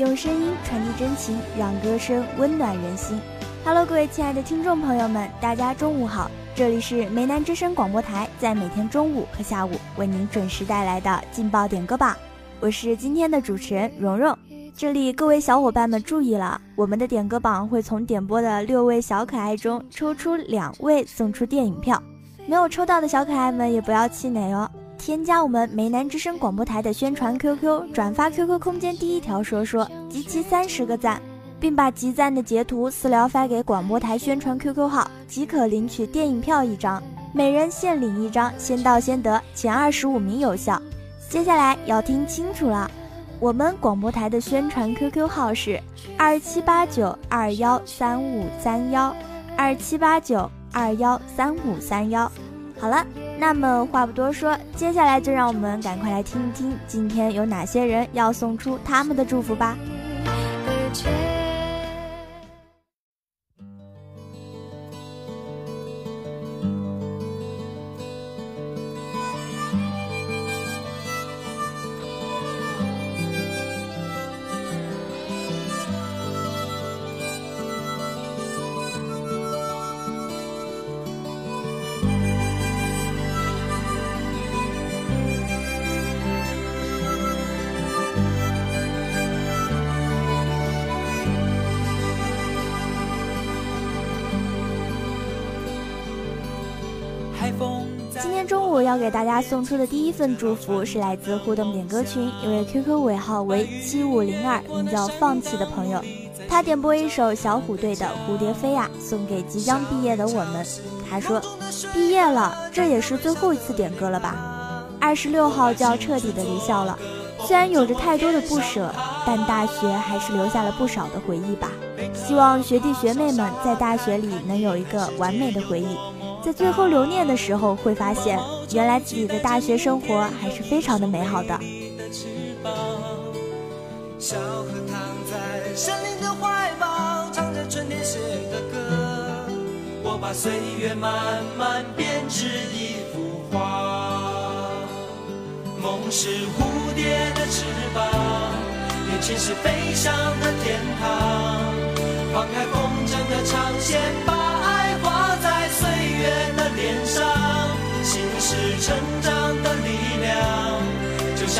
用声音传递真情，让歌声温暖人心。Hello，各位亲爱的听众朋友们，大家中午好！这里是梅南之声广播台，在每天中午和下午为您准时带来的劲爆点歌榜。我是今天的主持人蓉蓉。这里各位小伙伴们注意了，我们的点歌榜会从点播的六位小可爱中抽出两位送出电影票，没有抽到的小可爱们也不要气馁哦。添加我们梅南之声广播台的宣传 QQ，转发 QQ 空间第一条说说，集齐三十个赞，并把集赞的截图私聊发给广播台宣传 QQ 号，即可领取电影票一张，每人限领一张，先到先得，前二十五名有效。接下来要听清楚了，我们广播台的宣传 QQ 号是二七八九二幺三五三幺，二七八九二幺三五三幺。好了。那么话不多说，接下来就让我们赶快来听一听，今天有哪些人要送出他们的祝福吧。今天中午要给大家送出的第一份祝福是来自互动点歌群一位 QQ 尾号为七五零二，名叫放弃的朋友，他点播一首小虎队的《蝴蝶飞》呀，送给即将毕业的我们。他说：“毕业了，这也是最后一次点歌了吧？二十六号就要彻底的离校了，虽然有着太多的不舍，但大学还是留下了不少的回忆吧。希望学弟学妹们在大学里能有一个完美的回忆。”在最后留念的时候，会发现原来自己的大学生活还是非常的美好的。小河躺在森林的怀抱，唱着春天写的歌。我把岁月慢慢编织一幅画。梦是蝴蝶的翅膀，年轻是飞翔的天堂。放开风筝的长线，把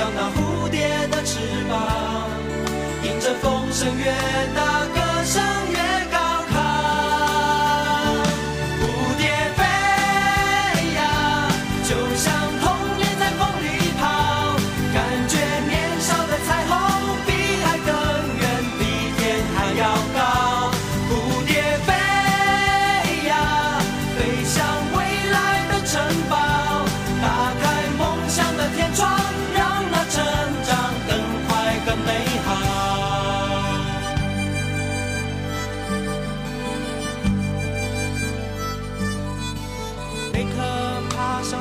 像那蝴蝶的翅膀，迎着风声越大，歌声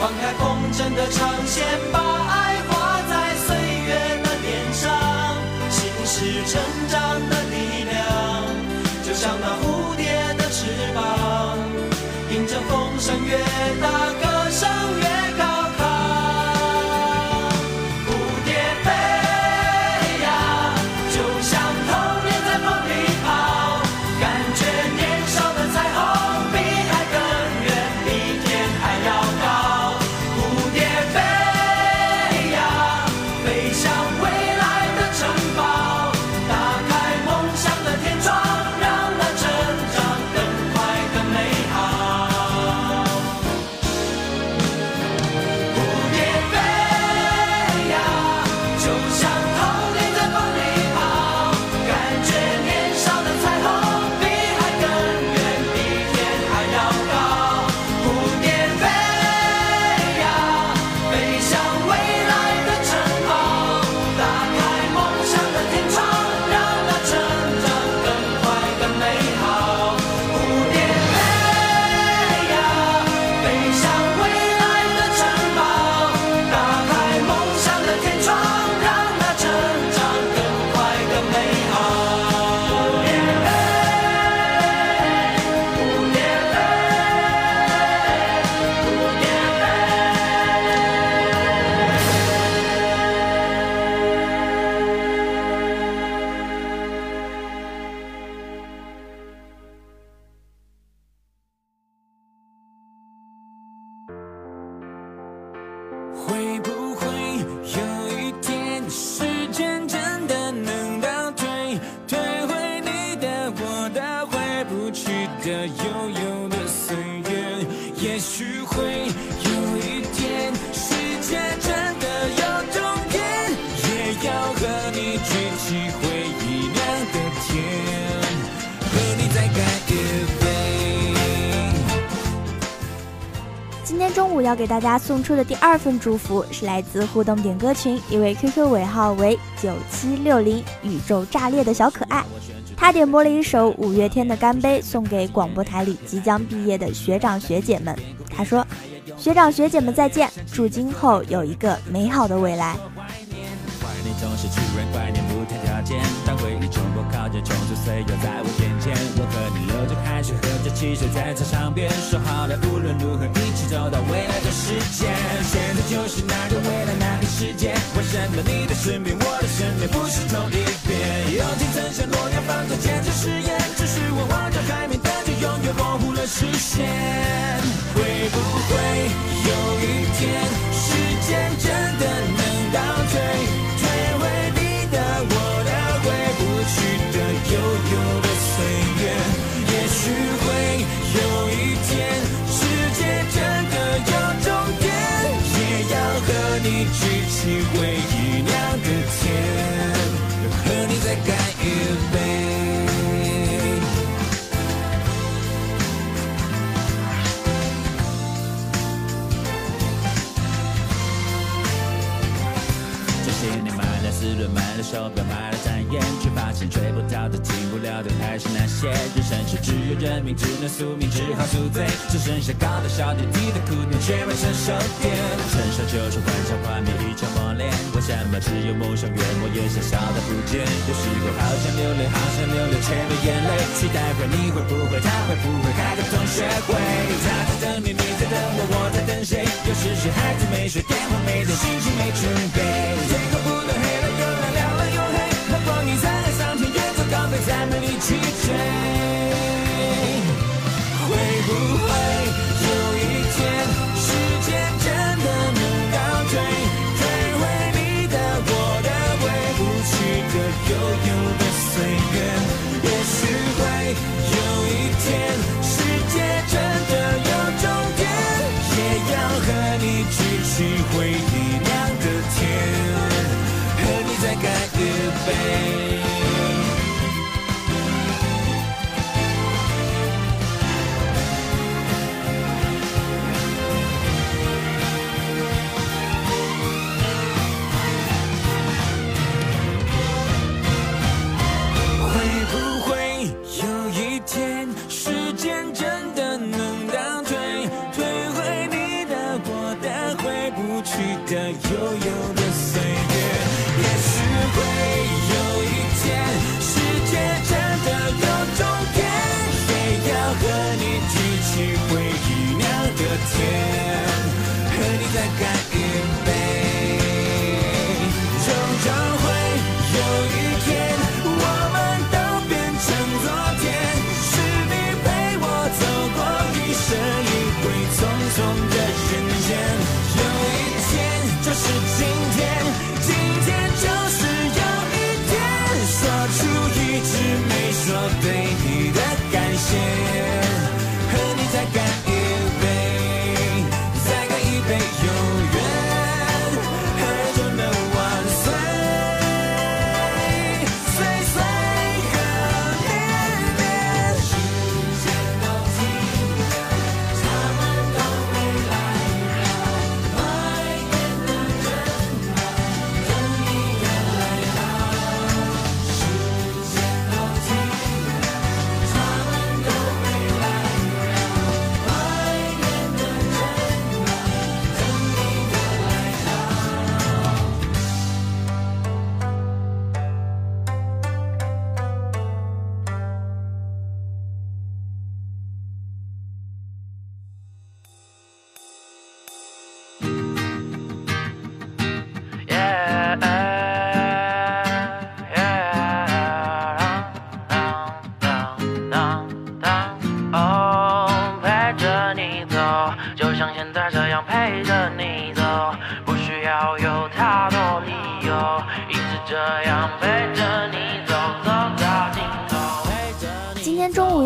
放开风筝的长线，把爱画在岁月的脸上。心是成长的中午要给大家送出的第二份祝福，是来自互动点歌群一位 QQ 尾号为九七六零宇宙炸裂的小可爱。他点播了一首五月天的《干杯》，送给广播台里即将毕业的学长学姐们。他说：“学长学姐们再见，祝今后有一个美好的未来。”总是突然怀念不谈条件，当回忆冲破靠近，冲出岁月在我眼前。我和你流着汗水，喝着汽水，在操场边说好的，无论如何一起走到未来的世界。现在就是那个未来，那个世界。为什么你的身边，我的身边不是同一边？友情曾像诺亚方舟，坚持誓言，只是我望着海面，但却永远模糊了视线。会不会是只有认命，只能宿命，只好宿醉。只剩下高的小点低的苦念，却没成熟点。成熟就是幻想幻灭一场磨练。为什么只有梦想越磨越小，小的不见？有时候好想流泪，好想流泪，却没眼泪。期待会你会不会，他会不会开个同学会？他在等你，你在等我，我在等谁？有时是孩子没睡，电话没接，心情没准备。天空不断黑了又亮。在美丽去追，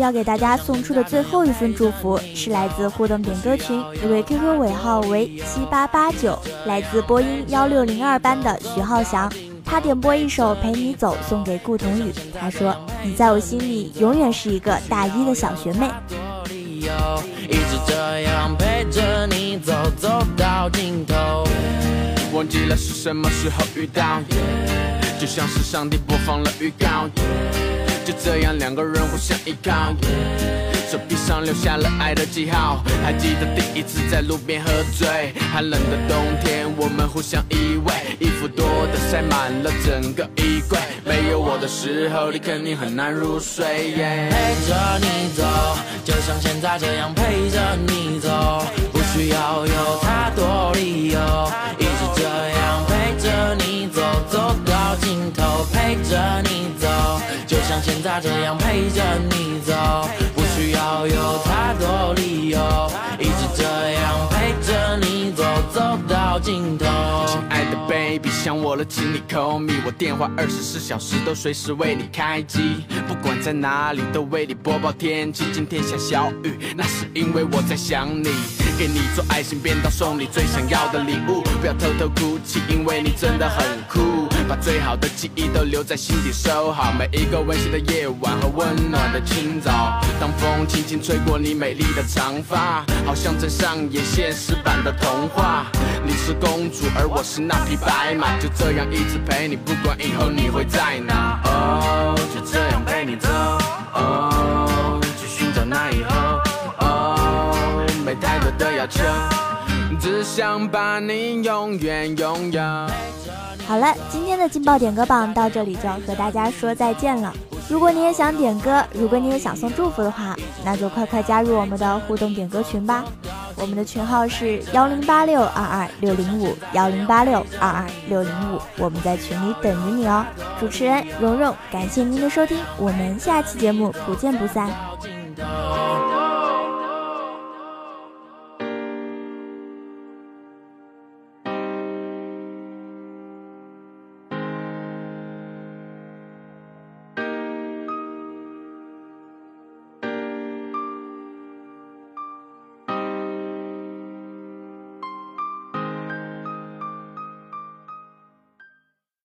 要给大家送出的最后一份祝福，是来自互动点歌群一位 QQ 尾号为七八八九，来自播音幺六零二班的徐浩翔。他点播一首《陪你走》，送给顾同宇。他说：“你在我心里永远是一个大一的小学妹。”一直这样陪着你走，走到尽头。忘记了是什么时候遇到，就像是上帝播放了预告。就这样两个人互相依靠，手臂上留下了爱的记号。还记得第一次在路边喝醉，寒冷的冬天，我们互相依偎，衣服多的塞满了整个衣柜。没有我的时候，你肯定很难入睡。陪着你走，就像现在这样陪着你走，不需要有太多理由，一直这样陪着你走，走头，陪着你走。就像现在这样陪着你走，不需要有太多理由，一直这样陪着你走，走到尽头。亲爱的 baby，想我了，请你 call me，我电话二十四小时都随时为你开机，不管在哪里都为你播报天气。今天下小雨，那是因为我在想你，给你做爱心便当，送你最想要的礼物，不要偷偷哭泣，因为你真的很酷。把最好的记忆都留在心底，收好每一个温馨的夜晚和温暖的清早。当风轻轻吹过你美丽的长发，好像在上演现实版的童话。你是公主，而我是那匹白马，就这样一直陪你，不管以后你会在哪。哦，就这样陪你走。哦，去寻找那以后。哦，没太多的要求，只想把你永远拥有。好了，今天的劲爆点歌榜到这里就要和大家说再见了。如果你也想点歌，如果你也想送祝福的话，那就快快加入我们的互动点歌群吧。我们的群号是幺零八六二二六零五幺零八六二二六零五，我们在群里等着你哦。主持人蓉蓉，感谢您的收听，我们下期节目不见不散。